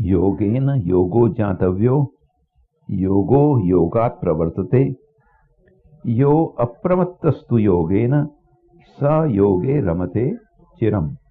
योगेन योगो ज्ञातव्यो योगो योगात् प्रवर्तते। यो अप्रमत्तस्तु योगेन स योगे रमते चिरम्।